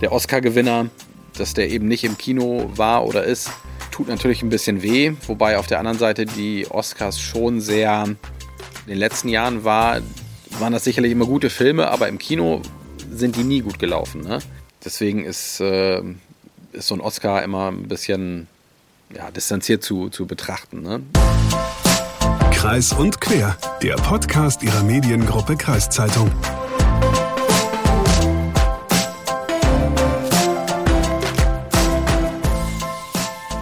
der Oscar-Gewinner, dass der eben nicht im Kino war oder ist, tut natürlich ein bisschen weh. Wobei auf der anderen Seite die Oscars schon sehr, in den letzten Jahren war, waren das sicherlich immer gute Filme, aber im Kino sind die nie gut gelaufen. Ne? Deswegen ist, äh, ist so ein Oscar immer ein bisschen ja, distanziert zu, zu betrachten. Ne? Kreis und Quer, der Podcast ihrer Mediengruppe Kreiszeitung.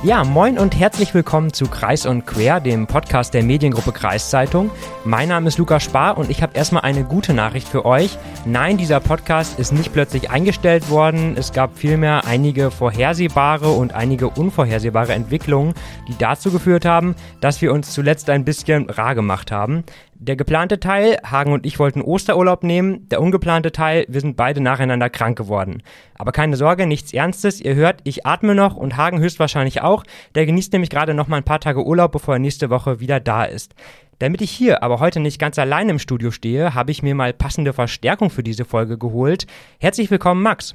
Ja, moin und herzlich willkommen zu Kreis und Quer, dem Podcast der Mediengruppe Kreiszeitung. Mein Name ist Lukas Spar und ich habe erstmal eine gute Nachricht für euch. Nein, dieser Podcast ist nicht plötzlich eingestellt worden. Es gab vielmehr einige vorhersehbare und einige unvorhersehbare Entwicklungen, die dazu geführt haben, dass wir uns zuletzt ein bisschen rar gemacht haben. Der geplante Teil, Hagen und ich wollten Osterurlaub nehmen. Der ungeplante Teil, wir sind beide nacheinander krank geworden. Aber keine Sorge, nichts Ernstes. Ihr hört, ich atme noch und Hagen höchstwahrscheinlich auch. Der genießt nämlich gerade noch mal ein paar Tage Urlaub, bevor er nächste Woche wieder da ist. Damit ich hier aber heute nicht ganz allein im Studio stehe, habe ich mir mal passende Verstärkung für diese Folge geholt. Herzlich willkommen, Max.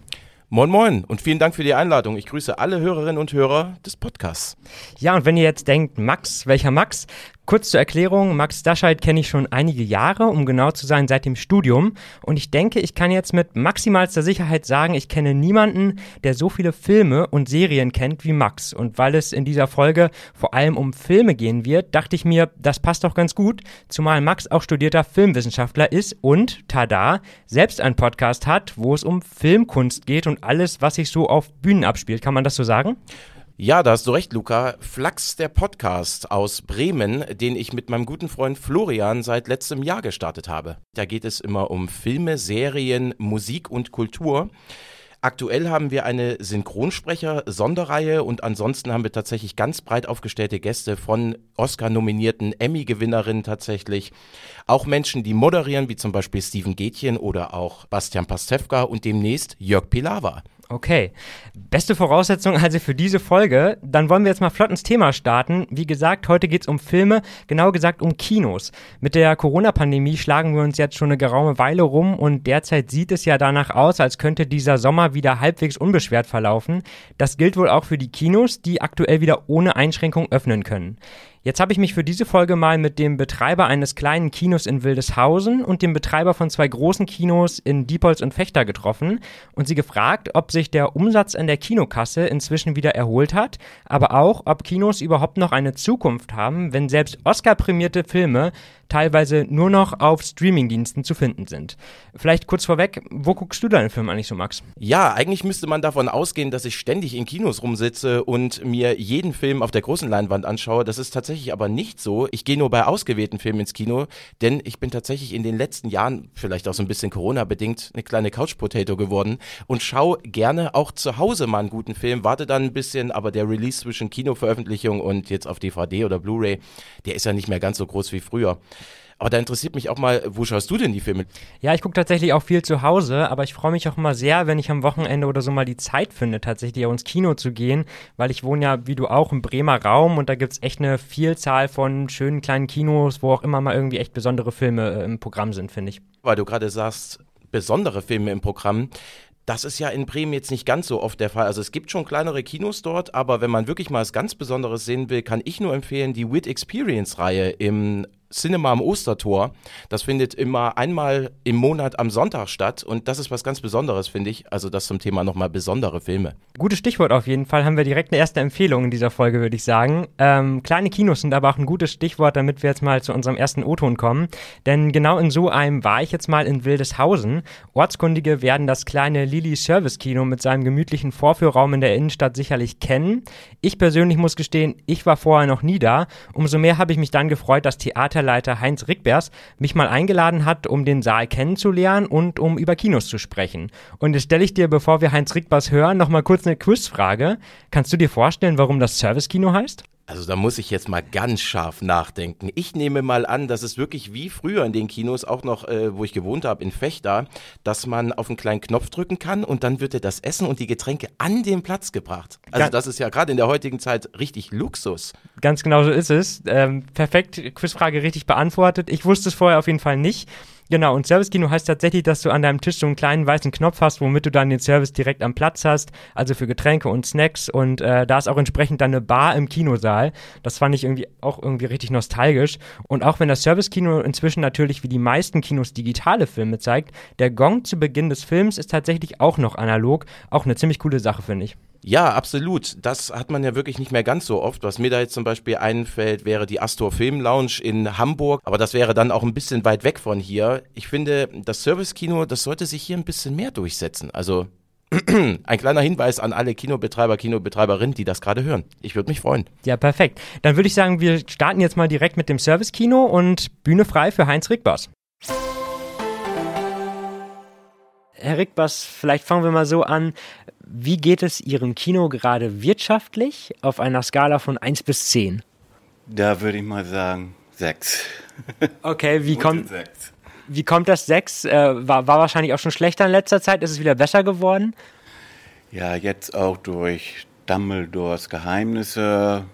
Moin Moin und vielen Dank für die Einladung. Ich grüße alle Hörerinnen und Hörer des Podcasts. Ja, und wenn ihr jetzt denkt, Max, welcher Max? Kurz zur Erklärung, Max Dascheid kenne ich schon einige Jahre, um genau zu sein, seit dem Studium. Und ich denke, ich kann jetzt mit maximalster Sicherheit sagen, ich kenne niemanden, der so viele Filme und Serien kennt wie Max. Und weil es in dieser Folge vor allem um Filme gehen wird, dachte ich mir, das passt doch ganz gut, zumal Max auch studierter Filmwissenschaftler ist und, tada, selbst einen Podcast hat, wo es um Filmkunst geht und alles, was sich so auf Bühnen abspielt. Kann man das so sagen? Ja, da hast du recht, Luca. Flachs der Podcast aus Bremen, den ich mit meinem guten Freund Florian seit letztem Jahr gestartet habe. Da geht es immer um Filme, Serien, Musik und Kultur. Aktuell haben wir eine Synchronsprecher-Sonderreihe und ansonsten haben wir tatsächlich ganz breit aufgestellte Gäste von Oscar-nominierten Emmy-Gewinnerinnen tatsächlich. Auch Menschen, die moderieren, wie zum Beispiel Steven Gätchen oder auch Bastian Pastewka und demnächst Jörg Pilawa. Okay. Beste Voraussetzung also für diese Folge. Dann wollen wir jetzt mal flott ins Thema starten. Wie gesagt, heute geht es um Filme, genau gesagt um Kinos. Mit der Corona-Pandemie schlagen wir uns jetzt schon eine geraume Weile rum und derzeit sieht es ja danach aus, als könnte dieser Sommer wieder halbwegs unbeschwert verlaufen. Das gilt wohl auch für die Kinos, die aktuell wieder ohne Einschränkung öffnen können. Jetzt habe ich mich für diese Folge mal mit dem Betreiber eines kleinen Kinos in Wildeshausen und dem Betreiber von zwei großen Kinos in Diepholz und Fechter getroffen und sie gefragt, ob sich der Umsatz an der Kinokasse inzwischen wieder erholt hat, aber auch, ob Kinos überhaupt noch eine Zukunft haben, wenn selbst Oscar-prämierte Filme teilweise nur noch auf Streamingdiensten zu finden sind. Vielleicht kurz vorweg, wo guckst du deinen Film eigentlich so, Max? Ja, eigentlich müsste man davon ausgehen, dass ich ständig in Kinos rumsitze und mir jeden Film auf der großen Leinwand anschaue. Das ist tatsächlich aber nicht so. Ich gehe nur bei ausgewählten Filmen ins Kino, denn ich bin tatsächlich in den letzten Jahren, vielleicht auch so ein bisschen Corona-bedingt, eine kleine Couch-Potato geworden und schaue gerne auch zu Hause mal einen guten Film, warte dann ein bisschen, aber der Release zwischen Kinoveröffentlichung und jetzt auf DVD oder Blu-ray, der ist ja nicht mehr ganz so groß wie früher. Aber da interessiert mich auch mal, wo schaust du denn die Filme? Ja, ich gucke tatsächlich auch viel zu Hause, aber ich freue mich auch immer sehr, wenn ich am Wochenende oder so mal die Zeit finde, tatsächlich auch ins Kino zu gehen, weil ich wohne ja, wie du auch, im Bremer Raum und da gibt es echt eine Vielzahl von schönen kleinen Kinos, wo auch immer mal irgendwie echt besondere Filme äh, im Programm sind, finde ich. Weil du gerade sagst, besondere Filme im Programm. Das ist ja in Bremen jetzt nicht ganz so oft der Fall. Also es gibt schon kleinere Kinos dort, aber wenn man wirklich mal was ganz Besonderes sehen will, kann ich nur empfehlen, die Wit Experience Reihe im Cinema am Ostertor. Das findet immer einmal im Monat am Sonntag statt und das ist was ganz Besonderes, finde ich. Also das zum Thema nochmal besondere Filme. Gutes Stichwort auf jeden Fall. Haben wir direkt eine erste Empfehlung in dieser Folge, würde ich sagen. Ähm, kleine Kinos sind aber auch ein gutes Stichwort, damit wir jetzt mal zu unserem ersten O-Ton kommen. Denn genau in so einem war ich jetzt mal in Wildeshausen. Ortskundige werden das kleine Lili Service Kino mit seinem gemütlichen Vorführraum in der Innenstadt sicherlich kennen. Ich persönlich muss gestehen, ich war vorher noch nie da. Umso mehr habe ich mich dann gefreut, dass Theater Theaterleiter Heinz Rickbers mich mal eingeladen hat, um den Saal kennenzulernen und um über Kinos zu sprechen. Und jetzt stelle ich dir, bevor wir Heinz Rickbers hören, noch mal kurz eine Quizfrage. Kannst du dir vorstellen, warum das Service-Kino heißt? Also da muss ich jetzt mal ganz scharf nachdenken. Ich nehme mal an, dass es wirklich wie früher in den Kinos, auch noch, äh, wo ich gewohnt habe, in Fechter, dass man auf einen kleinen Knopf drücken kann und dann wird dir das Essen und die Getränke an den Platz gebracht. Also das ist ja gerade in der heutigen Zeit richtig Luxus. Ganz genau so ist es. Ähm, perfekt, Quizfrage richtig beantwortet. Ich wusste es vorher auf jeden Fall nicht. Genau, und Service-Kino heißt tatsächlich, dass du an deinem Tisch so einen kleinen weißen Knopf hast, womit du dann den Service direkt am Platz hast, also für Getränke und Snacks. Und äh, da ist auch entsprechend dann eine Bar im Kinosaal. Das fand ich irgendwie auch irgendwie richtig nostalgisch. Und auch wenn das Service-Kino inzwischen natürlich wie die meisten Kinos digitale Filme zeigt, der Gong zu Beginn des Films ist tatsächlich auch noch analog. Auch eine ziemlich coole Sache, finde ich. Ja, absolut. Das hat man ja wirklich nicht mehr ganz so oft. Was mir da jetzt zum Beispiel einfällt, wäre die Astor Film Lounge in Hamburg. Aber das wäre dann auch ein bisschen weit weg von hier. Ich finde, das Service-Kino, das sollte sich hier ein bisschen mehr durchsetzen. Also ein kleiner Hinweis an alle Kinobetreiber, Kinobetreiberinnen, die das gerade hören. Ich würde mich freuen. Ja, perfekt. Dann würde ich sagen, wir starten jetzt mal direkt mit dem Service-Kino und Bühne frei für Heinz Rickbas. Herr Rickbas, vielleicht fangen wir mal so an. Wie geht es Ihrem Kino gerade wirtschaftlich auf einer Skala von 1 bis 10? Da würde ich mal sagen 6. Okay, wie kommt, wie kommt das 6? Äh, war, war wahrscheinlich auch schon schlechter in letzter Zeit. Ist es wieder besser geworden? Ja, jetzt auch durch Dumbledores Geheimnisse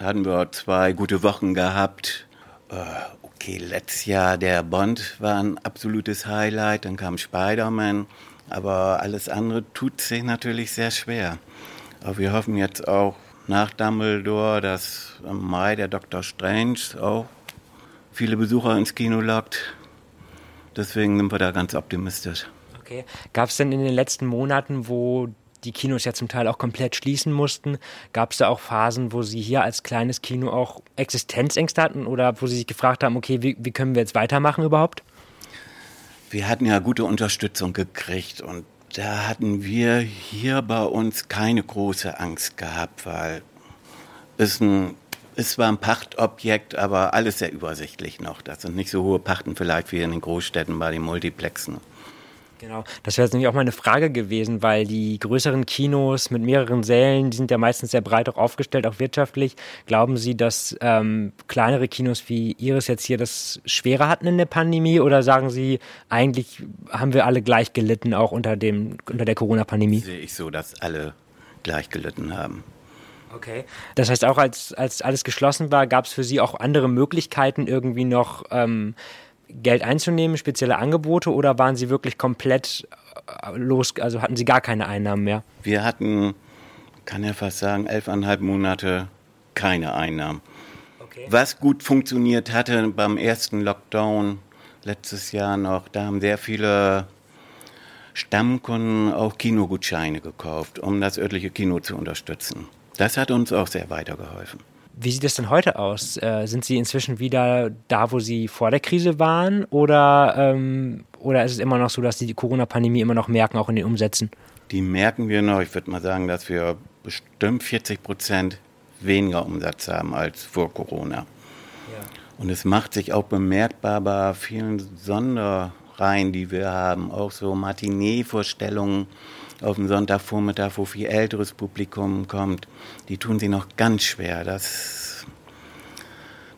hatten wir zwei gute Wochen gehabt. Äh, okay, letztes Jahr der Bond war ein absolutes Highlight. Dann kam Spider-Man. Aber alles andere tut sich natürlich sehr schwer. Aber wir hoffen jetzt auch nach Dumbledore, dass im Mai der Dr. Strange auch viele Besucher ins Kino lockt. Deswegen sind wir da ganz optimistisch. Okay. Gab es denn in den letzten Monaten, wo die Kinos ja zum Teil auch komplett schließen mussten, gab es da auch Phasen, wo Sie hier als kleines Kino auch Existenzängste hatten oder wo Sie sich gefragt haben, okay, wie, wie können wir jetzt weitermachen überhaupt? Wir hatten ja gute Unterstützung gekriegt und da hatten wir hier bei uns keine große Angst gehabt, weil es ein es war ein Pachtobjekt, aber alles sehr übersichtlich noch. Das sind nicht so hohe Pachten vielleicht wie in den Großstädten bei den Multiplexen. Genau, das wäre jetzt nämlich auch meine Frage gewesen, weil die größeren Kinos mit mehreren Sälen, die sind ja meistens sehr breit auch aufgestellt, auch wirtschaftlich. Glauben Sie, dass ähm, kleinere Kinos wie Ihres jetzt hier das schwerer hatten in der Pandemie oder sagen Sie, eigentlich haben wir alle gleich gelitten, auch unter, dem, unter der Corona-Pandemie? Sehe ich so, dass alle gleich gelitten haben. Okay. Das heißt, auch als, als alles geschlossen war, gab es für Sie auch andere Möglichkeiten, irgendwie noch ähm, Geld einzunehmen, spezielle Angebote oder waren Sie wirklich komplett äh, los, also hatten Sie gar keine Einnahmen mehr? Wir hatten, kann ja fast sagen, elfeinhalb Monate keine Einnahmen. Okay. Was gut funktioniert hatte beim ersten Lockdown letztes Jahr noch, da haben sehr viele Stammkunden auch Kinogutscheine gekauft, um das örtliche Kino zu unterstützen. Das hat uns auch sehr weitergeholfen. Wie sieht es denn heute aus? Äh, sind Sie inzwischen wieder da, wo Sie vor der Krise waren? Oder, ähm, oder ist es immer noch so, dass Sie die Corona-Pandemie immer noch merken, auch in den Umsätzen? Die merken wir noch. Ich würde mal sagen, dass wir bestimmt 40 Prozent weniger Umsatz haben als vor Corona. Ja. Und es macht sich auch bemerkbar bei vielen Sonderreihen, die wir haben, auch so Matinee-Vorstellungen auf dem Sonntagvormittag, wo viel älteres Publikum kommt, die tun sie noch ganz schwer. Das,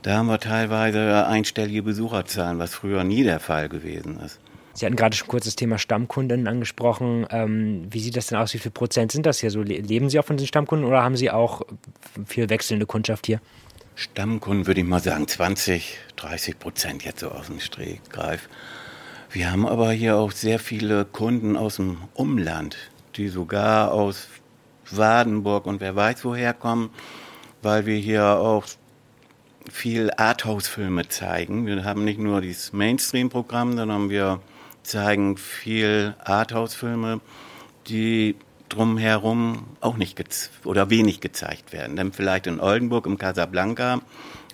da haben wir teilweise einstellige Besucherzahlen, was früher nie der Fall gewesen ist. Sie hatten gerade schon kurz das Thema Stammkunden angesprochen. Ähm, wie sieht das denn aus? Wie viel Prozent sind das hier so? Leben Sie auch von den Stammkunden oder haben Sie auch viel wechselnde Kundschaft hier? Stammkunden würde ich mal sagen 20, 30 Prozent jetzt so aus dem Stehgreif. Wir haben aber hier auch sehr viele Kunden aus dem Umland, die sogar aus Wadenburg und wer weiß woher kommen, weil wir hier auch viel Arthouse-Filme zeigen. Wir haben nicht nur dieses Mainstream-Programm, sondern wir zeigen viel Arthouse-Filme, die drumherum auch nicht oder wenig gezeigt werden. Dann vielleicht in Oldenburg im Casablanca,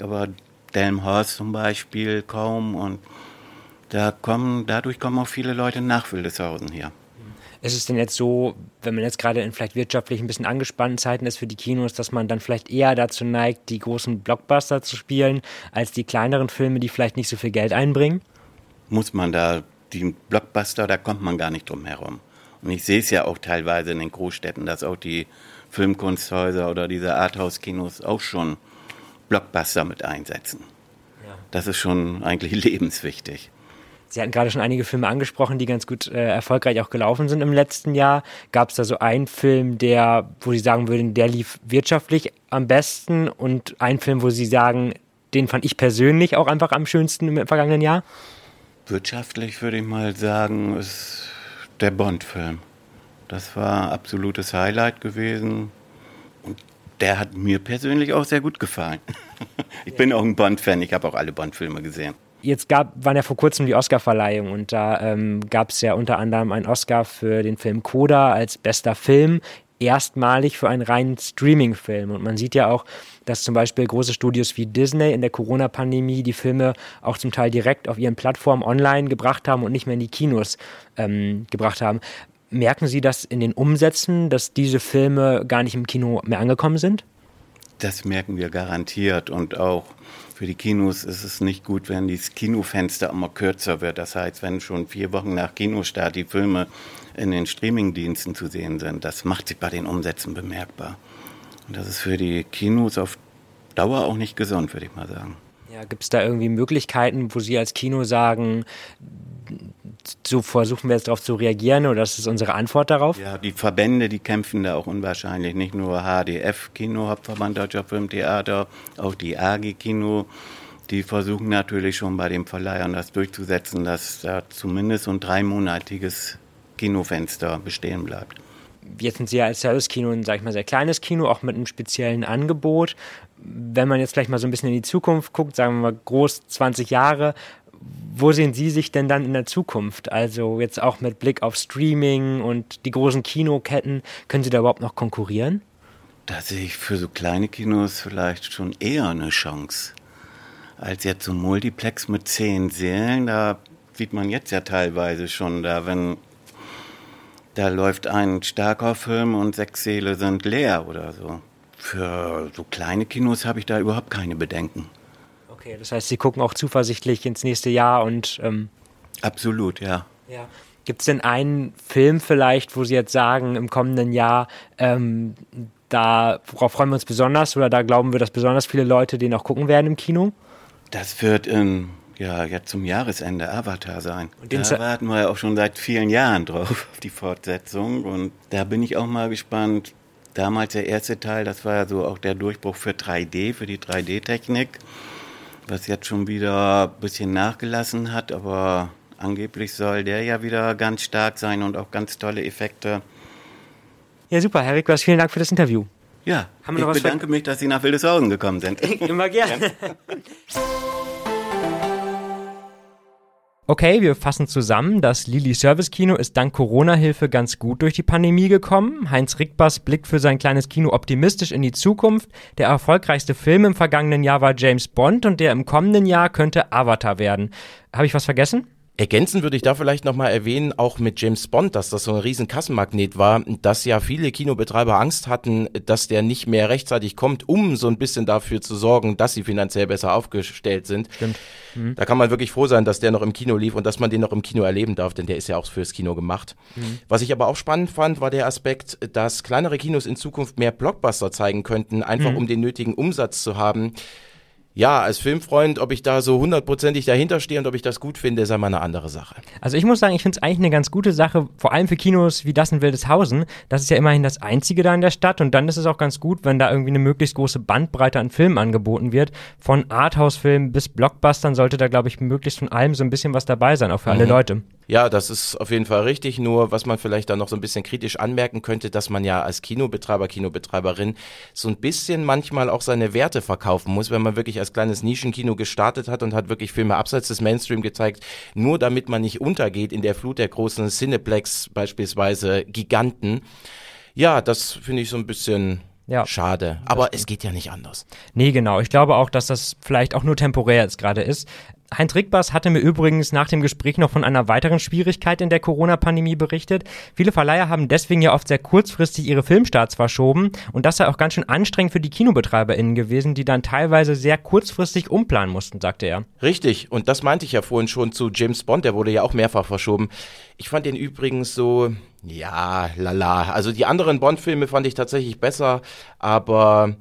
aber Delmhorst zum Beispiel kaum und da kommen, dadurch kommen auch viele Leute nach Wildeshausen hier. Ist es denn jetzt so, wenn man jetzt gerade in vielleicht wirtschaftlich ein bisschen angespannten Zeiten ist für die Kinos, dass man dann vielleicht eher dazu neigt, die großen Blockbuster zu spielen, als die kleineren Filme, die vielleicht nicht so viel Geld einbringen? Muss man da, die Blockbuster, da kommt man gar nicht drum herum. Und ich sehe es ja auch teilweise in den Großstädten, dass auch die Filmkunsthäuser oder diese Arthouse-Kinos auch schon Blockbuster mit einsetzen. Ja. Das ist schon eigentlich lebenswichtig. Sie hatten gerade schon einige Filme angesprochen, die ganz gut äh, erfolgreich auch gelaufen sind im letzten Jahr. Gab es da so einen Film, der, wo Sie sagen würden, der lief wirtschaftlich am besten und einen Film, wo Sie sagen, den fand ich persönlich auch einfach am schönsten im vergangenen Jahr? Wirtschaftlich würde ich mal sagen, ist der Bond-Film. Das war absolutes Highlight gewesen. Und der hat mir persönlich auch sehr gut gefallen. Ich bin auch ein Bond-Fan, ich habe auch alle Bond-Filme gesehen. Jetzt gab, waren ja vor kurzem die Oscar-Verleihung und da ähm, gab es ja unter anderem einen Oscar für den Film Coda als bester Film, erstmalig für einen reinen Streaming-Film. Und man sieht ja auch, dass zum Beispiel große Studios wie Disney in der Corona-Pandemie die Filme auch zum Teil direkt auf ihren Plattformen online gebracht haben und nicht mehr in die Kinos ähm, gebracht haben. Merken Sie das in den Umsätzen, dass diese Filme gar nicht im Kino mehr angekommen sind? Das merken wir garantiert und auch für die Kinos ist es nicht gut, wenn das Kinofenster immer kürzer wird. Das heißt, wenn schon vier Wochen nach Kinostart die Filme in den Streamingdiensten zu sehen sind, das macht sich bei den Umsätzen bemerkbar. Und das ist für die Kinos auf Dauer auch nicht gesund, würde ich mal sagen. Ja, gibt es da irgendwie Möglichkeiten, wo Sie als Kino sagen, so versuchen wir jetzt darauf zu reagieren oder das ist unsere Antwort darauf? Ja, die Verbände, die kämpfen da auch unwahrscheinlich. Nicht nur HDF Kino, Hauptverband Deutscher Filmtheater, auch die AG Kino. Die versuchen natürlich schon bei den Verleihern das durchzusetzen, dass da zumindest ein dreimonatiges Kinofenster bestehen bleibt. Jetzt sind Sie ja als Service-Kino ein, sag ich mal, sehr kleines Kino, auch mit einem speziellen Angebot. Wenn man jetzt gleich mal so ein bisschen in die Zukunft guckt, sagen wir mal groß 20 Jahre, wo sehen Sie sich denn dann in der Zukunft? Also jetzt auch mit Blick auf Streaming und die großen Kinoketten, können Sie da überhaupt noch konkurrieren? Da sehe ich für so kleine Kinos vielleicht schon eher eine Chance. Als jetzt so ein Multiplex mit zehn Sälen, da sieht man jetzt ja teilweise schon, da wenn da läuft ein starker Film und sechs Säle sind leer oder so. Für so kleine Kinos habe ich da überhaupt keine Bedenken. Okay, das heißt, Sie gucken auch zuversichtlich ins nächste Jahr und. Ähm, Absolut, ja. ja. Gibt es denn einen Film vielleicht, wo Sie jetzt sagen, im kommenden Jahr, ähm, da, worauf freuen wir uns besonders oder da glauben wir, dass besonders viele Leute den auch gucken werden im Kino? Das wird in, ja, jetzt zum Jahresende Avatar sein. Und da warten wir ja auch schon seit vielen Jahren drauf, auf die Fortsetzung. Und da bin ich auch mal gespannt. Damals der erste Teil, das war ja so auch der Durchbruch für 3D, für die 3D-Technik was jetzt schon wieder ein bisschen nachgelassen hat, aber angeblich soll der ja wieder ganz stark sein und auch ganz tolle Effekte. Ja, super, Herr Rikwas, vielen Dank für das Interview. Ja, ich bedanke mich, dass Sie nach Wildeshausen gekommen sind. Immer gerne. Okay, wir fassen zusammen. Das Lili Service Kino ist dank Corona-Hilfe ganz gut durch die Pandemie gekommen. Heinz Rickbass blickt für sein kleines Kino optimistisch in die Zukunft. Der erfolgreichste Film im vergangenen Jahr war James Bond und der im kommenden Jahr könnte Avatar werden. Habe ich was vergessen? Ergänzen würde ich da vielleicht nochmal erwähnen, auch mit James Bond, dass das so ein riesen Kassenmagnet war, dass ja viele Kinobetreiber Angst hatten, dass der nicht mehr rechtzeitig kommt, um so ein bisschen dafür zu sorgen, dass sie finanziell besser aufgestellt sind. Stimmt. Mhm. Da kann man wirklich froh sein, dass der noch im Kino lief und dass man den noch im Kino erleben darf, denn der ist ja auch fürs Kino gemacht. Mhm. Was ich aber auch spannend fand, war der Aspekt, dass kleinere Kinos in Zukunft mehr Blockbuster zeigen könnten, einfach mhm. um den nötigen Umsatz zu haben ja, als Filmfreund, ob ich da so hundertprozentig dahinter stehe und ob ich das gut finde, ist einmal eine andere Sache. Also ich muss sagen, ich finde es eigentlich eine ganz gute Sache, vor allem für Kinos wie das in Wildeshausen. Das ist ja immerhin das einzige da in der Stadt und dann ist es auch ganz gut, wenn da irgendwie eine möglichst große Bandbreite an Filmen angeboten wird. Von Arthouse-Filmen bis Blockbustern sollte da, glaube ich, möglichst von allem so ein bisschen was dabei sein, auch für mhm. alle Leute. Ja, das ist auf jeden Fall richtig. Nur was man vielleicht da noch so ein bisschen kritisch anmerken könnte, dass man ja als Kinobetreiber, Kinobetreiberin so ein bisschen manchmal auch seine Werte verkaufen muss, wenn man wirklich als kleines Nischenkino gestartet hat und hat wirklich Filme abseits des Mainstream gezeigt, nur damit man nicht untergeht in der Flut der großen Cineplex beispielsweise Giganten. Ja, das finde ich so ein bisschen ja. Schade. Aber es geht ja nicht anders. Nee, genau. Ich glaube auch, dass das vielleicht auch nur temporär jetzt gerade ist. Heinz Rickbas hatte mir übrigens nach dem Gespräch noch von einer weiteren Schwierigkeit in der Corona-Pandemie berichtet. Viele Verleiher haben deswegen ja oft sehr kurzfristig ihre Filmstarts verschoben und das sei auch ganz schön anstrengend für die KinobetreiberInnen gewesen, die dann teilweise sehr kurzfristig umplanen mussten, sagte er. Richtig, und das meinte ich ja vorhin schon zu James Bond, der wurde ja auch mehrfach verschoben. Ich fand den übrigens so, ja, lala. Also die anderen Bond-Filme fand ich tatsächlich besser, aber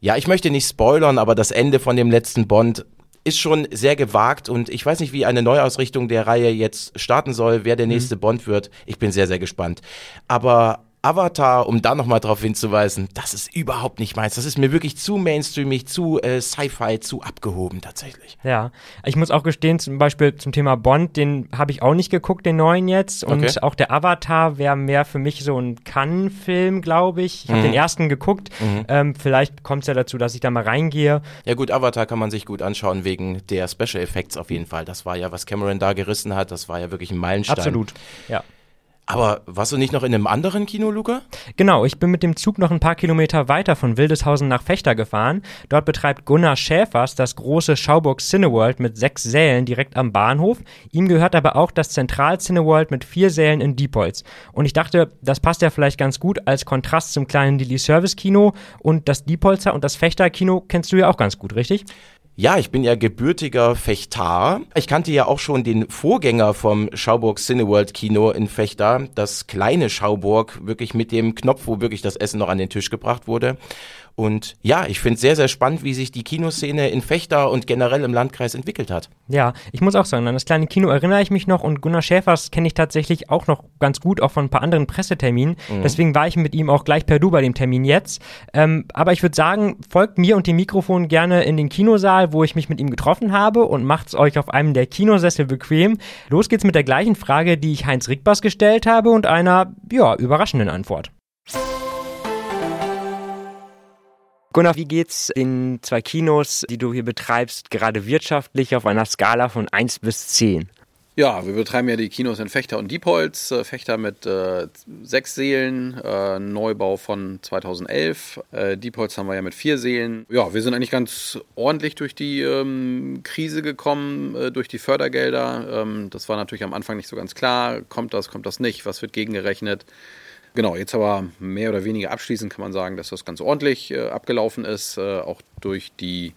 ja, ich möchte nicht spoilern, aber das Ende von dem letzten Bond ist schon sehr gewagt und ich weiß nicht, wie eine Neuausrichtung der Reihe jetzt starten soll, wer der mhm. nächste mhm. Bond wird. Ich bin sehr, sehr gespannt. Aber Avatar, um da nochmal drauf hinzuweisen, das ist überhaupt nicht meins. Das ist mir wirklich zu mainstreamig, zu äh, Sci-Fi, zu abgehoben tatsächlich. Ja, ich muss auch gestehen, zum Beispiel zum Thema Bond, den habe ich auch nicht geguckt, den neuen jetzt. Und Okay. auch der Avatar wäre mehr für mich so ein Cannes-Film, glaube ich. Ich habe Mhm. den ersten geguckt. Ähm, vielleicht kommt es ja dazu, dass ich da mal reingehe. Ja gut, Avatar kann man sich gut anschauen wegen der Special Effects auf jeden Fall. Das war ja, was Cameron da gerissen hat, das war ja wirklich ein Meilenstein. Absolut. Ja. Aber warst du nicht noch in einem anderen Kino, Luca? Genau, ich bin mit dem Zug noch ein paar Kilometer weiter von Wildeshausen nach Fechter gefahren. Dort betreibt Gunnar Schäfers das große Schauburg Cineworld mit sechs Sälen direkt am Bahnhof. Ihm gehört aber auch das Zentral Cineworld mit vier Sälen in Diepholz. Und ich dachte, das passt ja vielleicht ganz gut als Kontrast zum kleinen Lilly Service Kino. Und das Diepholzer und das Fechter Kino kennst du ja auch ganz gut, richtig? Ja, ich bin ja gebürtiger Fechtar. Ich kannte ja auch schon den Vorgänger vom Schauburg Cineworld Kino in Fechter, das kleine Schauburg, wirklich mit dem Knopf, wo wirklich das Essen noch an den Tisch gebracht wurde. Und ja, ich finde sehr, sehr spannend, wie sich die Kinoszene in Fechter und generell im Landkreis entwickelt hat. Ja, ich muss auch sagen, an das kleine Kino erinnere ich mich noch und Gunnar Schäfers kenne ich tatsächlich auch noch ganz gut, auch von ein paar anderen Presseterminen. Deswegen war ich mit ihm auch gleich per Du bei dem Termin jetzt. Ähm, aber ich würde sagen, folgt mir und dem Mikrofon gerne in den Kinosaal, wo ich mich mit ihm getroffen habe und macht's euch auf einem der Kinosessel bequem. Los geht's mit der gleichen Frage, die ich Heinz Rickbas gestellt habe und einer, ja, überraschenden Antwort. Gunnar, wie geht's den zwei Kinos, die du hier betreibst, gerade wirtschaftlich auf einer Skala von 1 bis 10? Ja, wir betreiben ja die Kinos in Fechter und Diepholz. Äh, Fechter mit äh, sechs Seelen, äh, Neubau von 2011. Äh, Diepholz haben wir ja mit vier Seelen. Ja, wir sind eigentlich ganz ordentlich durch die ähm, Krise gekommen, äh, durch die Fördergelder. Ähm, das war natürlich am Anfang nicht so ganz klar. Kommt das, kommt das nicht? Was wird gegengerechnet? Genau, jetzt aber mehr oder weniger abschließend kann man sagen, dass das ganz ordentlich äh, abgelaufen ist, äh, auch durch die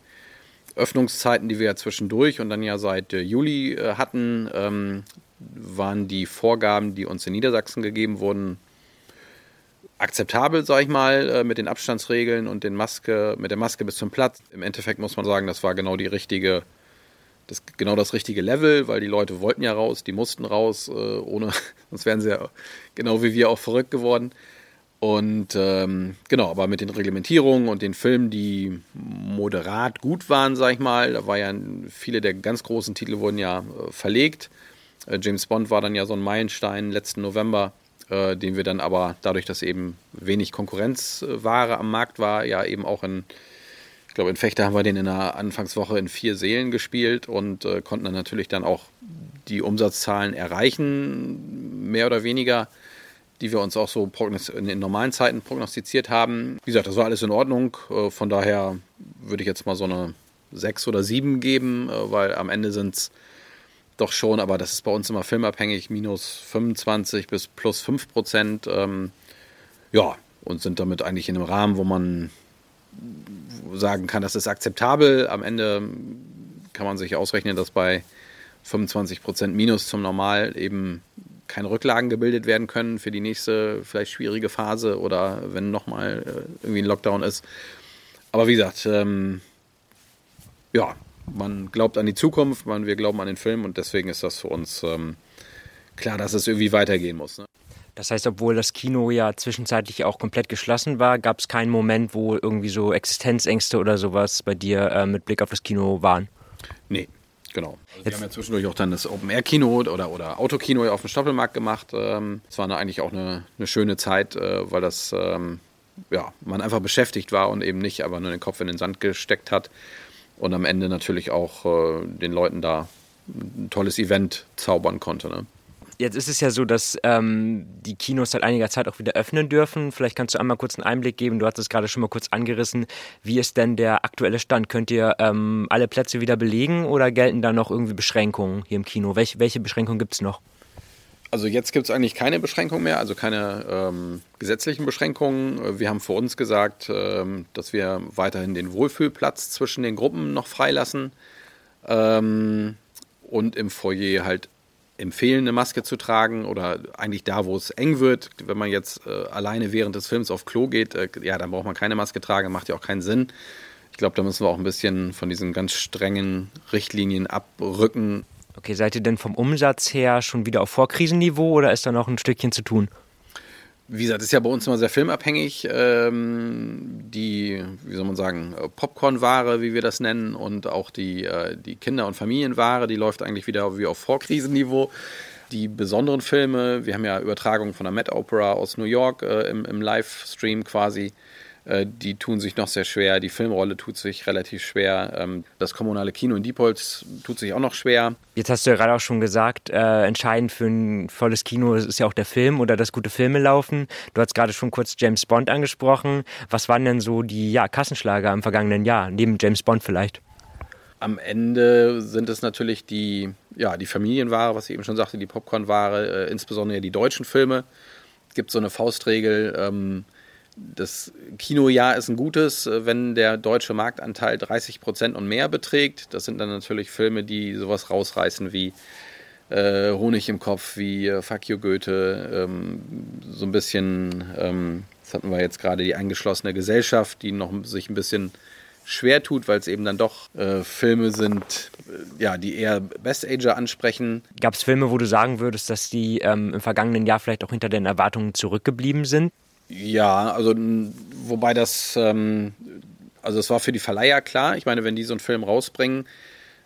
Öffnungszeiten, die wir ja zwischendurch und dann ja seit äh, Juli äh, hatten, ähm, waren die Vorgaben, die uns in Niedersachsen gegeben wurden, akzeptabel, sag ich mal, äh, mit den Abstandsregeln und den Maske, mit der Maske bis zum Platz. Im Endeffekt muss man sagen, das war genau die richtige, das, genau das richtige Level, weil die Leute wollten ja raus, die mussten raus, äh, ohne, sonst wären sie ja genau wie wir auch verrückt geworden. Und ähm, genau, aber mit den Reglementierungen und den Filmen, die moderat gut waren, sag ich mal, da war ja viele der ganz großen Titel wurden ja äh, verlegt. Äh, James Bond war dann ja so ein Meilenstein letzten November, äh, den wir dann aber dadurch, dass eben wenig Konkurrenzware am Markt war, ja eben auch in, ich glaube in Fechter haben wir den in der Anfangswoche in vier Seelen gespielt und äh, konnten dann natürlich dann auch die Umsatzzahlen erreichen, mehr oder weniger die wir uns auch so in den normalen Zeiten prognostiziert haben. Wie gesagt, das war alles in Ordnung. Äh, Von daher würde ich jetzt mal so eine 6 oder 7 geben, äh, weil am Ende sind es doch schon, aber das ist bei uns immer filmabhängig, minus 25 bis plus 5 Prozent. Ähm, ja, und sind damit eigentlich in einem Rahmen, wo man sagen kann, das ist akzeptabel. Am Ende kann man sich ausrechnen, dass bei 25 Prozent Minus zum Normal eben keine Rücklagen gebildet werden können für die nächste vielleicht schwierige Phase oder wenn nochmal äh, irgendwie ein Lockdown ist. Aber wie gesagt, ähm, ja, man glaubt an die Zukunft, man, wir glauben an den Film und deswegen ist das für uns ähm, klar, dass es irgendwie weitergehen muss. Ne? Das heißt, obwohl das Kino ja zwischenzeitlich auch komplett geschlossen war, gab es keinen Moment, wo irgendwie so Existenzängste oder sowas bei dir äh, mit Blick auf das Kino waren. Nee, genau. Also wir haben ja zwischendurch auch dann das Open-Air-Kino oder, oder Autokino auf dem Stoppelmarkt gemacht. Ähm, Es war eigentlich auch eine, eine schöne Zeit, äh, weil das, ähm, ja, man einfach beschäftigt war und eben nicht aber nur den Kopf in den Sand gesteckt hat. Und am Ende natürlich auch äh, den Leuten da ein tolles Event zaubern konnte. Ne? Jetzt ist es ja so, dass ähm, die Kinos seit einiger Zeit auch wieder öffnen dürfen. Vielleicht kannst du einmal kurz einen Einblick geben. Du hast es gerade schon mal kurz angerissen. Wie ist denn der aktuelle Stand? Könnt ihr ähm, alle Plätze wieder belegen oder gelten da noch irgendwie Beschränkungen hier im Kino? Welche, welche Beschränkungen gibt es noch? Also jetzt gibt es eigentlich keine Beschränkungen mehr, also keine ähm, gesetzlichen Beschränkungen. Wir haben für uns gesagt, ähm, dass wir weiterhin den Wohlfühlplatz zwischen den Gruppen noch freilassen ähm, und im Foyer halt empfehlen, eine Maske zu tragen oder eigentlich da, wo es eng wird. Wenn man jetzt äh, alleine während des Films auf Klo geht, äh, ja, dann braucht man keine Maske tragen, macht ja auch keinen Sinn. Ich glaube, da müssen wir auch ein bisschen von diesen ganz strengen Richtlinien abrücken. Okay, seid ihr denn vom Umsatz her schon wieder auf Vorkrisenniveau oder ist da noch ein Stückchen zu tun? Wie gesagt, ist ja bei uns immer sehr filmabhängig. Ähm, die, wie soll man sagen, Popcornware, wie wir das nennen, und auch die, äh, die Kinder- und Familienware, die läuft eigentlich wieder wie auf Vorkrisenniveau. Die besonderen Filme, wir haben ja Übertragungen von der Met Opera aus New York äh, im, im Livestream quasi. Äh, die tun sich noch sehr schwer. Die Filmrolle tut sich relativ schwer. Ähm, das kommunale Kino in Diepholz tut sich auch noch schwer. Jetzt hast du ja gerade auch schon gesagt, äh, entscheidend für ein volles Kino ist ja auch der Film oder dass gute Filme laufen. Du hast gerade schon kurz James Bond angesprochen. Was waren denn so die ja, Kassenschlager im vergangenen Jahr, neben James Bond vielleicht? Am Ende sind es natürlich die, ja, die Familienware, was ich eben schon sagte, die Popcornware, äh, insbesondere die deutschen Filme. Es gibt so eine Faustregel, ähm, das Kinojahr ist ein gutes, äh, wenn der deutsche Marktanteil 30 Prozent und mehr beträgt. Das sind dann natürlich Filme, die sowas rausreißen wie äh, Honig im Kopf, wie äh, Fuck you Goethe, ähm, so ein bisschen, ähm, das hatten wir jetzt gerade, die eingeschlossene Gesellschaft, die noch sich ein bisschen schwer tut, weil es eben dann doch äh, Filme sind, äh, ja, die eher Best-Ager ansprechen. Gab es Filme, wo du sagen würdest, dass die ähm, im vergangenen Jahr vielleicht auch hinter den Erwartungen zurückgeblieben sind? Ja, also wobei das, ähm, also es war für die Verleiher klar. Ich meine, wenn die so einen Film rausbringen,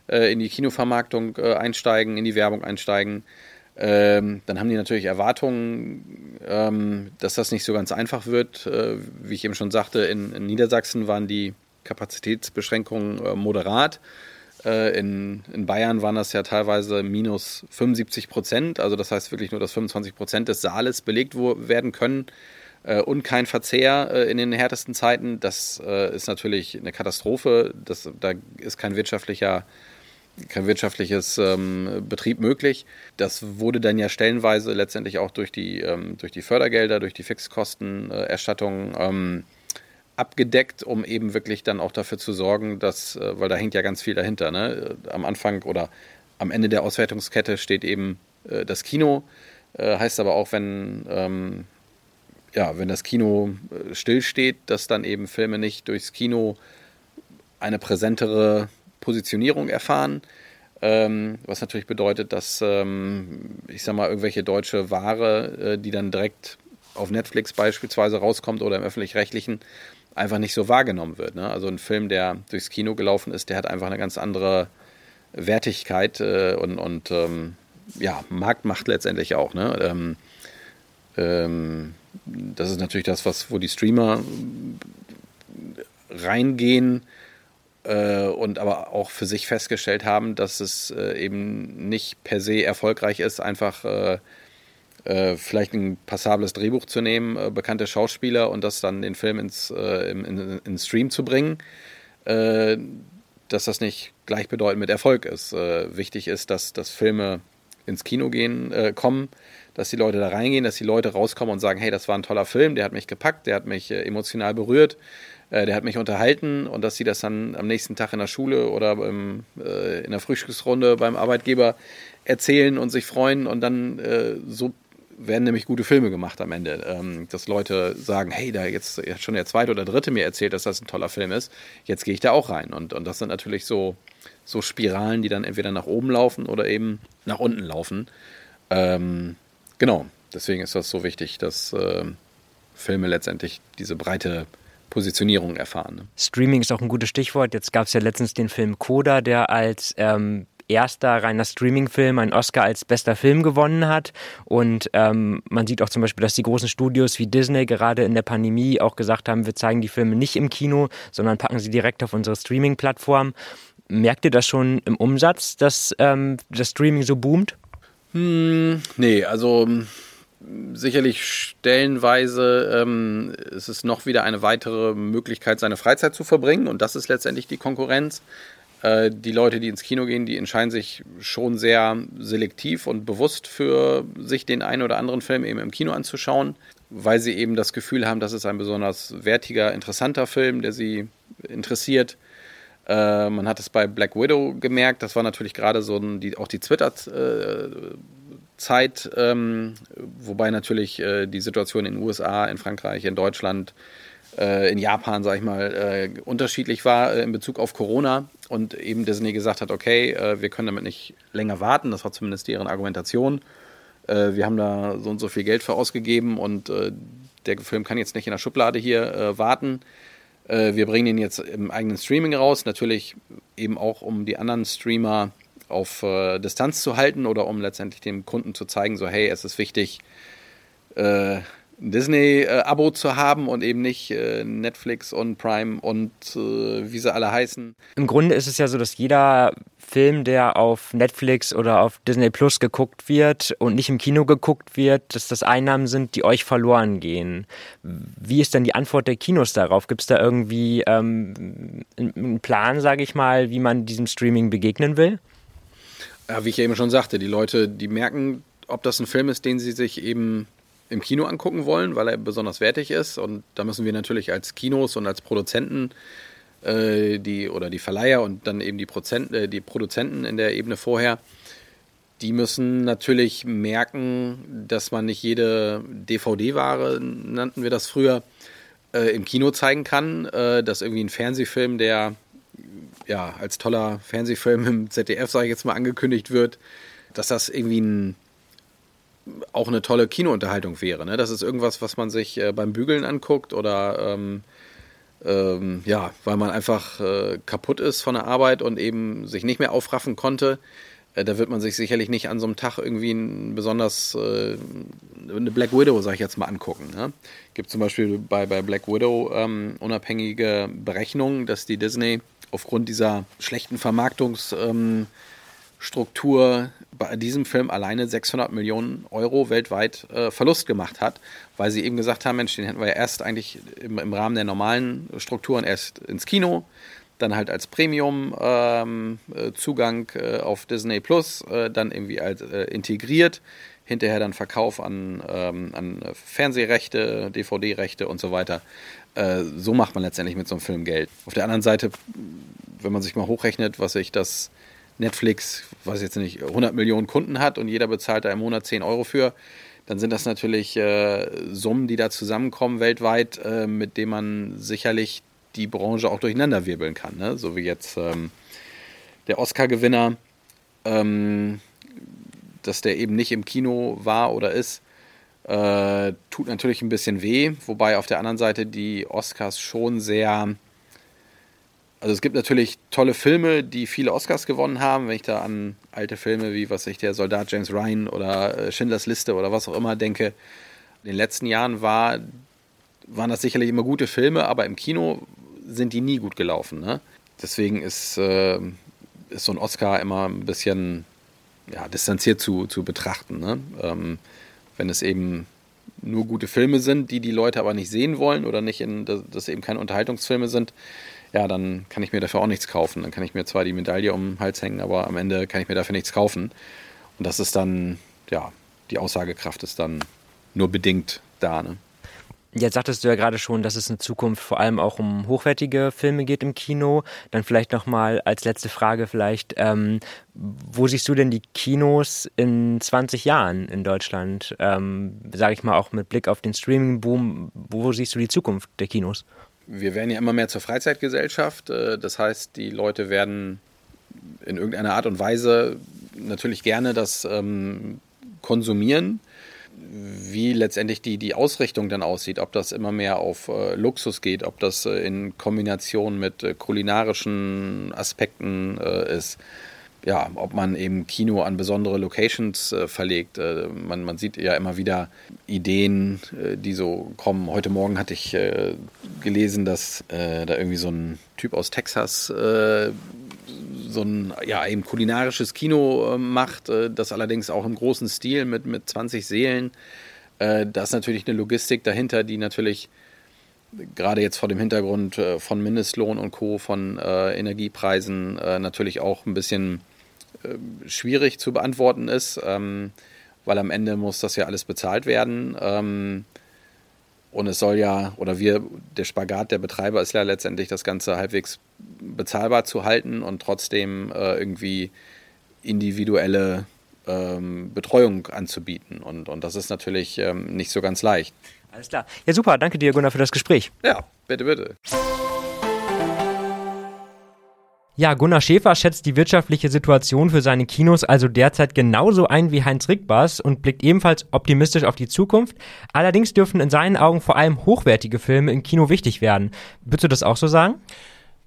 äh, in die Kinovermarktung äh, einsteigen, in die Werbung einsteigen, ähm, dann haben die natürlich Erwartungen, ähm, dass das nicht so ganz einfach wird. Äh, wie ich eben schon sagte, in, in Niedersachsen waren die Kapazitätsbeschränkungen äh, moderat. Äh, in, in, Bayern waren das ja teilweise minus 75 Prozent, also das heißt wirklich nur, dass 25 Prozent des Saales belegt werden können und kein Verzehr äh, in den härtesten Zeiten, das äh, ist natürlich eine Katastrophe. Das, da ist kein wirtschaftlicher kein wirtschaftliches ähm, Betrieb möglich. Das wurde dann ja stellenweise letztendlich auch durch die, ähm, durch die Fördergelder, durch die Fixkostenerstattung ähm, abgedeckt, um eben wirklich dann auch dafür zu sorgen, dass, äh, weil da hängt ja ganz viel dahinter, ne? am Anfang oder am Ende der Auswertungskette steht eben äh, das Kino, äh, heißt aber auch, wenn ähm, ja, wenn das Kino äh, stillsteht, dass dann eben Filme nicht durchs Kino eine präsentere Positionierung erfahren. Ähm, was natürlich bedeutet, dass, ähm, ich sag mal, irgendwelche deutsche Ware, äh, die dann direkt auf Netflix beispielsweise rauskommt oder im öffentlich-rechtlichen, einfach nicht so wahrgenommen wird. Ne? Also ein Film, der durchs Kino gelaufen ist, der hat einfach eine ganz andere Wertigkeit äh, und, und ähm, ja, Marktmacht letztendlich auch. Ne? Ähm, ähm, das ist natürlich das, was, wo die Streamer reingehen äh, und aber auch für sich festgestellt haben, dass es äh, eben nicht per se erfolgreich ist, einfach äh, äh vielleicht ein passables Drehbuch zu nehmen, äh, bekannte Schauspieler und das dann den Film ins äh, in, in, in Stream zu bringen, dass das nicht gleichbedeutend mit Erfolg ist. wichtig ist, dass, dass Filme ins Kino gehen, kommen, dass die Leute da reingehen, dass die Leute rauskommen und sagen, hey, das war ein toller Film, der hat mich gepackt, der hat mich äh, emotional berührt, äh, der hat mich unterhalten und dass sie das dann am nächsten Tag in der Schule oder im, äh, in der Frühstücksrunde beim Arbeitgeber erzählen und sich freuen und dann so werden nämlich gute Filme gemacht am Ende. Ähm, dass Leute sagen, hey, da jetzt schon der zweite oder dritte mir erzählt, dass das ein toller Film ist, jetzt gehe ich da auch rein. Und, und das sind natürlich so, so Spiralen, die dann entweder nach oben laufen oder eben nach unten laufen. Ähm, Genau, deswegen ist das so wichtig, dass äh, Filme letztendlich diese breite Positionierung erfahren. Ne? Streaming ist auch ein gutes Stichwort. Jetzt gab es ja letztens den Film Coda, der als ähm, erster reiner Streaming-Film einen Oscar als bester Film gewonnen hat. Und ähm, man sieht auch zum Beispiel, dass die großen Studios wie Disney gerade in der Pandemie auch gesagt haben, wir zeigen die Filme nicht im Kino, sondern packen sie direkt auf unsere Streaming-Plattform. Merkt ihr das schon im Umsatz, dass ähm, das Streaming so boomt? Hm, nee, also hm, sicherlich stellenweise ähm, ist es noch wieder eine weitere Möglichkeit, seine Freizeit zu verbringen und das ist letztendlich die Konkurrenz. Äh, die Leute, die ins Kino gehen, die entscheiden sich schon sehr selektiv und bewusst für sich den einen oder anderen Film eben im Kino anzuschauen, weil sie eben das Gefühl haben, das ist ein besonders wertiger, interessanter Film, der sie interessiert. Äh, man hat es bei Black Widow gemerkt, das war natürlich gerade so ein, die, auch die Twitter-Zeit, ähm, wobei natürlich äh, die Situation in den USA, in Frankreich, in Deutschland, äh, in Japan, sag ich mal, äh, unterschiedlich war äh, in Bezug auf Corona und eben Disney gesagt hat, okay, wir können damit nicht länger warten, das war zumindest deren Argumentation. äh, wir haben da so und so viel Geld für ausgegeben und äh, der Film kann jetzt nicht in der Schublade hier äh, warten. Äh, wir bringen ihn jetzt im eigenen Streaming raus, natürlich eben auch, um die anderen Streamer auf äh, Distanz zu halten oder um letztendlich dem Kunden zu zeigen, so hey, es ist wichtig, äh, Disney-Abo zu haben und eben nicht äh, Netflix und Prime und äh, wie sie alle heißen. Im Grunde ist es ja so, dass jeder Film, der auf Netflix oder auf Disney Plus geguckt wird und nicht im Kino geguckt wird, dass das Einnahmen sind, die euch verloren gehen. Wie ist denn die Antwort der Kinos darauf? Gibt es da irgendwie ähm, einen Plan, sage ich mal, wie man diesem Streaming begegnen will? Ja, wie ich eben schon sagte, die Leute, die merken, ob das ein Film ist, den sie sich eben im Kino angucken wollen, weil er besonders wertig ist. Und da müssen wir natürlich als Kinos und als Produzenten äh, die oder die Verleiher und dann eben die, Prozent, äh, die Produzenten in der Ebene vorher, die müssen natürlich merken, dass man nicht jede DVD-Ware, nannten wir das früher, äh, im Kino zeigen kann, äh, dass irgendwie ein Fernsehfilm, der ja als toller Fernsehfilm im ZDF, sage ich jetzt mal, angekündigt wird, dass das irgendwie ein auch eine tolle Kinounterhaltung wäre. Ne? Das ist irgendwas, was man sich äh, beim Bügeln anguckt oder ähm, ähm, ja, weil man einfach äh, kaputt ist von der Arbeit und eben sich nicht mehr aufraffen konnte. Äh, da wird man sich sicherlich nicht an so einem Tag irgendwie ein besonders äh, eine Black Widow, sag ich jetzt mal, angucken. Ne? Gibt zum Beispiel bei, bei Black Widow ähm, unabhängige Berechnungen, dass die Disney aufgrund dieser schlechten Vermarktungs- ähm, Struktur bei diesem Film alleine 600 Millionen Euro weltweit äh, Verlust gemacht hat, weil sie eben gesagt haben, Mensch, den hätten wir ja erst eigentlich im, im Rahmen der normalen Strukturen erst ins Kino, dann halt als Premium-Zugang ähm, äh, auf Disney Plus, äh, dann irgendwie als äh, integriert, hinterher dann Verkauf an, ähm, an Fernsehrechte, DVD-Rechte und so weiter. Äh, so macht man letztendlich mit so einem Film Geld. Auf der anderen Seite, wenn man sich mal hochrechnet, was sich das Netflix, weiß jetzt nicht, 100 Millionen Kunden hat und jeder bezahlt da im Monat 10 Euro für, dann sind das natürlich äh, Summen, die da zusammenkommen weltweit, äh, mit denen man sicherlich die Branche auch durcheinander wirbeln kann. Ne? So wie jetzt ähm, der Oscar-Gewinner, ähm, dass der eben nicht im Kino war oder ist, äh, tut natürlich ein bisschen weh, wobei auf der anderen Seite die Oscars schon sehr also es gibt natürlich tolle Filme, die viele Oscars gewonnen haben. Wenn ich da an alte Filme wie, was ich, der Soldat James Ryan oder äh, Schindlers Liste oder was auch immer denke. In den letzten Jahren war, waren das sicherlich immer gute Filme, aber im Kino sind die nie gut gelaufen. Ne? Deswegen ist, äh, ist so ein Oscar immer ein bisschen ja, distanziert zu, zu betrachten. Ne? Ähm, wenn es eben nur gute Filme sind, die die Leute aber nicht sehen wollen oder nicht in, dass, dass eben keine Unterhaltungsfilme sind, ja, dann kann ich mir dafür auch nichts kaufen. Dann kann ich mir zwar die Medaille um den Hals hängen, aber am Ende kann ich mir dafür nichts kaufen. Und das ist dann, ja, die Aussagekraft ist dann nur bedingt da. Ne? Jetzt sagtest du ja gerade schon, dass es in Zukunft vor allem auch um hochwertige Filme geht im Kino. Dann vielleicht nochmal als letzte Frage vielleicht, ähm, wo siehst du denn die Kinos in 20 Jahren in Deutschland? Ähm, Sage ich mal auch mit Blick auf den Streaming-Boom, wo siehst du die Zukunft der Kinos? Wir werden ja immer mehr zur Freizeitgesellschaft. Äh, das heißt, die Leute werden in irgendeiner Art und Weise natürlich gerne das ähm, konsumieren. Wie letztendlich die, die Ausrichtung dann aussieht, ob das immer mehr auf äh, Luxus geht, ob das äh, in Kombination mit äh, kulinarischen Aspekten äh, ist ja, ob man eben Kino an besondere Locations äh, verlegt. Äh, man, man sieht ja immer wieder Ideen, äh, die so kommen. Heute Morgen hatte ich äh, gelesen, dass äh, da irgendwie so ein Typ aus Texas äh, so ein ja, eben kulinarisches Kino macht, das allerdings auch im großen Stil mit, mit 20 Seelen. da ist natürlich eine Logistik dahinter, die natürlich gerade jetzt vor dem Hintergrund von Mindestlohn und Co., von Energiepreisen natürlich auch ein bisschen äh, schwierig zu beantworten ist, ähm, weil am Ende muss das ja alles bezahlt werden. Ähm, und es soll ja, oder wir, der Spagat der Betreiber ist ja letztendlich das Ganze halbwegs bezahlbar zu halten und trotzdem äh, irgendwie individuelle ähm, Betreuung anzubieten. Und, und das ist natürlich ähm, nicht so ganz leicht. Alles klar. Ja, super. Danke dir, Gunnar, für das Gespräch. Ja, bitte, bitte. Ja, Gunnar Schäfer schätzt die wirtschaftliche Situation für seine Kinos also derzeit genauso ein wie Heinz Rickbars und blickt ebenfalls optimistisch auf die Zukunft. Allerdings dürfen in seinen Augen vor allem hochwertige Filme im Kino wichtig werden. Würdest du das auch so sagen?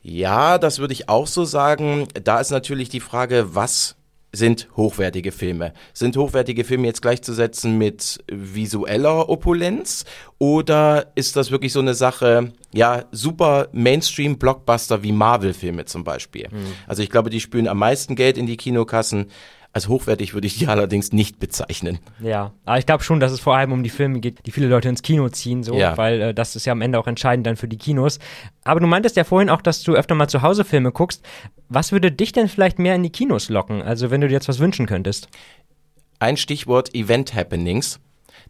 Ja, das würde ich auch so sagen. Da ist natürlich die Frage, was sind hochwertige Filme. Sind hochwertige Filme jetzt gleichzusetzen mit visueller Opulenz oder ist das wirklich so eine Sache, ja, super Mainstream-Blockbuster wie Marvel-Filme zum Beispiel? Mhm. Also ich glaube, die spülen am meisten Geld in die Kinokassen. Als hochwertig würde ich die allerdings nicht bezeichnen. Ja, aber ich glaube schon, dass es vor allem um die Filme geht, die viele Leute ins Kino ziehen, so, ja. weil äh, das ist ja am Ende auch entscheidend dann für die Kinos. Aber du meintest ja vorhin auch, dass du öfter mal zu Hause Filme guckst. Was würde dich denn vielleicht mehr in die Kinos locken? Also wenn du dir jetzt was wünschen könntest? Ein Stichwort Event Happenings.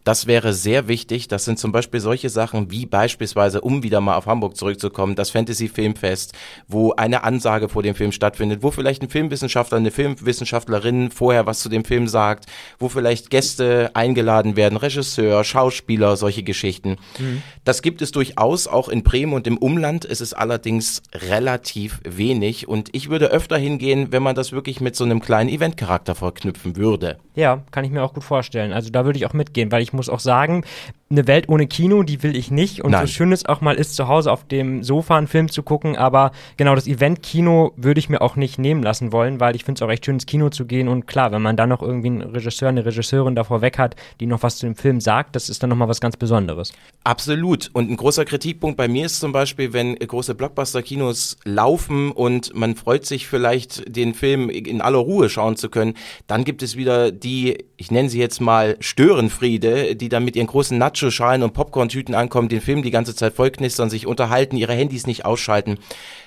Das wäre sehr wichtig. Das sind zum Beispiel solche Sachen wie beispielsweise, um wieder mal auf Hamburg zurückzukommen, das Fantasy Filmfest, wo eine Ansage vor dem Film stattfindet, wo vielleicht ein Filmwissenschaftler, eine Filmwissenschaftlerin vorher was zu dem Film sagt, wo vielleicht Gäste eingeladen werden, Regisseur, Schauspieler, solche Geschichten. Mhm. Das gibt es durchaus auch in Bremen und im Umland. Es ist allerdings relativ wenig und ich würde öfter hingehen, wenn man das wirklich mit so einem kleinen Eventcharakter verknüpfen würde. Ja, kann ich mir auch gut vorstellen. Also da würde ich auch mitgehen, weil ich muss auch sagen, eine Welt ohne Kino, die will ich nicht. Und Nein. so schön es auch mal ist, zu Hause auf dem Sofa einen Film zu gucken, aber genau das Event-Kino würde ich mir auch nicht nehmen lassen wollen, weil ich finde es auch echt schön, ins Kino zu gehen. Und klar, wenn man dann noch irgendwie einen Regisseur, eine Regisseurin davor weg hat, die noch was zu dem Film sagt, das ist dann nochmal was ganz Besonderes. Absolut. Und ein großer Kritikpunkt bei mir ist zum Beispiel, wenn große Blockbuster-Kinos laufen und man freut sich vielleicht, den Film in aller Ruhe schauen zu können, dann gibt es wieder die, ich nenne sie jetzt mal Störenfriede, die dann mit ihren großen Natschen Nacho-Schalen und Popcorn-Tüten ankommen, den Film die ganze Zeit vollknistern, sich unterhalten, ihre Handys nicht ausschalten.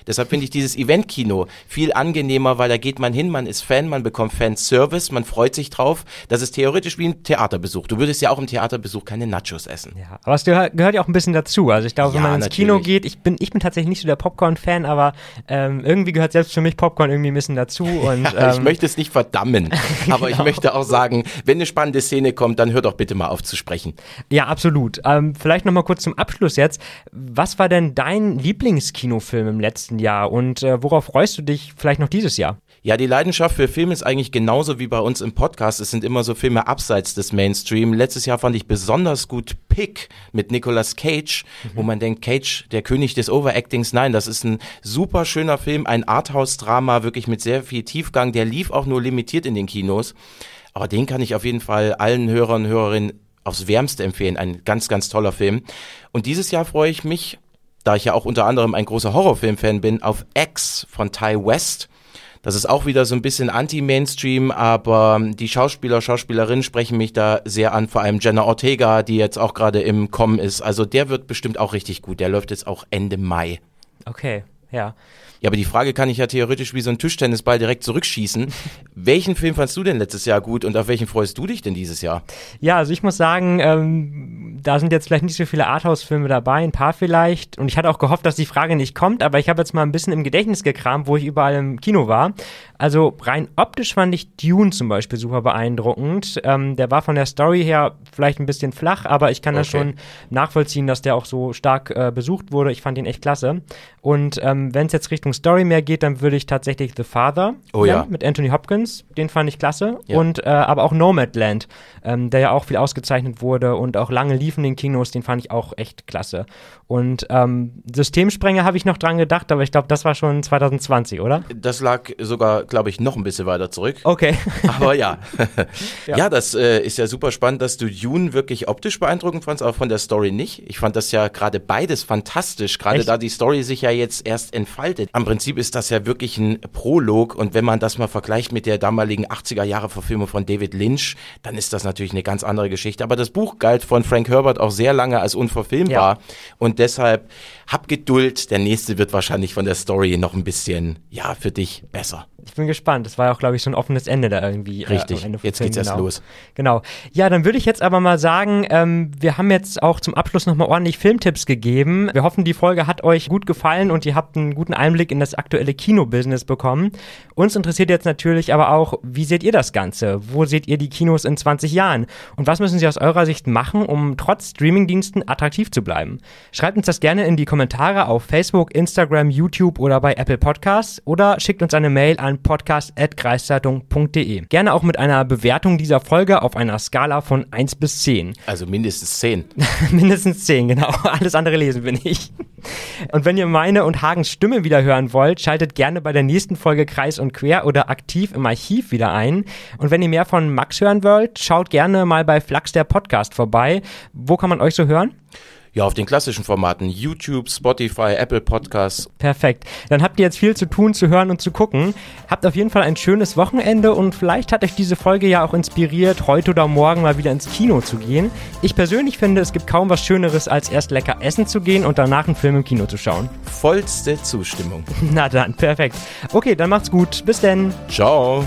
Deshalb finde ich dieses Event-Kino viel angenehmer, weil da geht man hin, man ist Fan, man bekommt Fanservice, man freut sich drauf. Das ist theoretisch wie ein Theaterbesuch. Du würdest ja auch im Theaterbesuch keine Nachos essen. Ja, aber es gehört, ja auch ein bisschen dazu. Also ich glaube, wenn man ins natürlich. Kino geht, ich bin, ich bin tatsächlich nicht so der Popcorn-Fan, aber ähm, irgendwie gehört selbst für mich Popcorn irgendwie ein bisschen dazu. Und, ähm, ich möchte es nicht verdammen, aber genau. ich möchte auch sagen, wenn eine spannende Szene kommt, dann hör doch bitte mal auf zu sprechen. Ja, absolut. Ähm, vielleicht noch mal kurz zum Abschluss jetzt. Was war denn dein Lieblingskinofilm im letzten Jahr und äh, worauf freust du dich vielleicht noch dieses Jahr? Ja, die Leidenschaft für Filme ist eigentlich genauso wie bei uns im Podcast. Es sind immer so Filme abseits des Mainstream. Letztes Jahr fand ich besonders gut Pick mit Nicolas Cage, mhm. wo man denkt, Cage, der König des Overactings. Nein, das ist ein super schöner Film, ein Arthouse-Drama, wirklich mit sehr viel Tiefgang. Der lief auch nur limitiert in den Kinos. Aber den kann ich auf jeden Fall allen Hörern und Hörerinnen aufs Wärmste empfehlen. Ein ganz, ganz toller Film. Und dieses Jahr freue ich mich, da ich ja auch unter anderem ein großer Horrorfilm-Fan bin, auf X von Ty West. Das ist auch wieder so ein bisschen anti-Mainstream, aber die Schauspieler, Schauspielerinnen sprechen mich da sehr an, vor allem Jenna Ortega, die jetzt auch gerade im Kommen ist. Also der wird bestimmt auch richtig gut. Der läuft jetzt auch Ende Mai. Okay, ja. Ja, aber die Frage kann ich ja theoretisch wie so ein Tischtennisball direkt zurückschießen. welchen Film fandst du denn letztes Jahr gut und auf welchen freust du dich denn dieses Jahr? Ja, also ich muss sagen, ähm, da sind jetzt vielleicht nicht so viele Arthouse-Filme dabei, ein paar vielleicht. Und ich hatte auch gehofft, dass die Frage nicht kommt, aber ich habe jetzt mal ein bisschen im Gedächtnis gekramt, wo ich überall im Kino war. Also rein optisch fand ich Dune zum Beispiel super beeindruckend. Ähm, der war von der Story her vielleicht ein bisschen flach, aber ich kann okay. das schon nachvollziehen, dass der auch so stark äh, besucht wurde. Ich fand ihn echt klasse. Und ähm, wenn es jetzt Richtung Story mehr geht, dann würde ich tatsächlich The Father oh, ja. mit Anthony Hopkins, den fand ich klasse. Ja. Und äh, aber auch Nomadland, ähm, der ja auch viel ausgezeichnet wurde und auch lange lief in den Kinos, den fand ich auch echt klasse. Und ähm, Systemsprenger habe ich noch dran gedacht, aber ich glaube, das war schon 2020, oder? Das lag sogar, glaube ich, noch ein bisschen weiter zurück. Okay. aber ja. ja. ja. das äh, ist ja super spannend, dass du Dune wirklich optisch beeindruckend fandst, aber von der Story nicht. Ich fand das ja gerade beides fantastisch, gerade da die Story sich ja jetzt erst entfaltet. Am Prinzip ist das ja wirklich ein Prolog und wenn man das mal vergleicht mit der damaligen 80er Jahre Verfilmung von David Lynch, dann ist das natürlich eine ganz andere Geschichte. Aber das Buch galt von Frank Herbert auch sehr lange als unverfilmbar ja. und deshalb hab Geduld. Der nächste wird wahrscheinlich von der Story noch ein bisschen, ja, für dich besser. Ich bin gespannt. Das war ja auch, glaube ich, so ein offenes Ende da irgendwie. Richtig, äh, Ende vom jetzt Film, geht's erst genau. los. Genau. Ja, dann würde ich jetzt aber mal sagen, ähm, wir haben jetzt auch zum Abschluss nochmal ordentlich Filmtipps gegeben. Wir hoffen, die Folge hat euch gut gefallen und ihr habt einen guten Einblick in das aktuelle Kinobusiness bekommen. Uns interessiert jetzt natürlich aber auch, wie seht ihr das Ganze? Wo seht ihr die Kinos in 20 Jahren? Und was müssen sie aus eurer Sicht machen, um trotz Streamingdiensten attraktiv zu bleiben? Schreibt uns das gerne in die Kommentare auf Facebook, Instagram, YouTube oder bei Apple Podcasts oder schickt uns eine Mail an podcast.kreiszeitung.de. Gerne auch mit einer Bewertung dieser Folge auf einer Skala von 1 bis 10. Also mindestens zehn. Mindestens 10, genau. Alles andere lesen bin ich. Und wenn ihr meine und Hagens Stimme wieder hören wollt, schaltet gerne bei der nächsten Folge Kreis und Quer oder aktiv im Archiv wieder ein. Und wenn ihr mehr von Max hören wollt, schaut gerne mal bei Flux der Podcast vorbei. Wo kann man euch so hören? Ja, auf den klassischen Formaten YouTube, Spotify, Apple Podcasts. Perfekt. Dann habt ihr jetzt viel zu tun, zu hören und zu gucken. Habt auf jeden Fall ein schönes Wochenende und vielleicht hat euch diese Folge ja auch inspiriert, heute oder morgen mal wieder ins Kino zu gehen. Ich persönlich finde, es gibt kaum was Schöneres, als erst lecker essen zu gehen und danach einen Film im Kino zu schauen. Vollste Zustimmung. Na dann, perfekt. Okay, dann macht's gut. Bis denn. Ciao.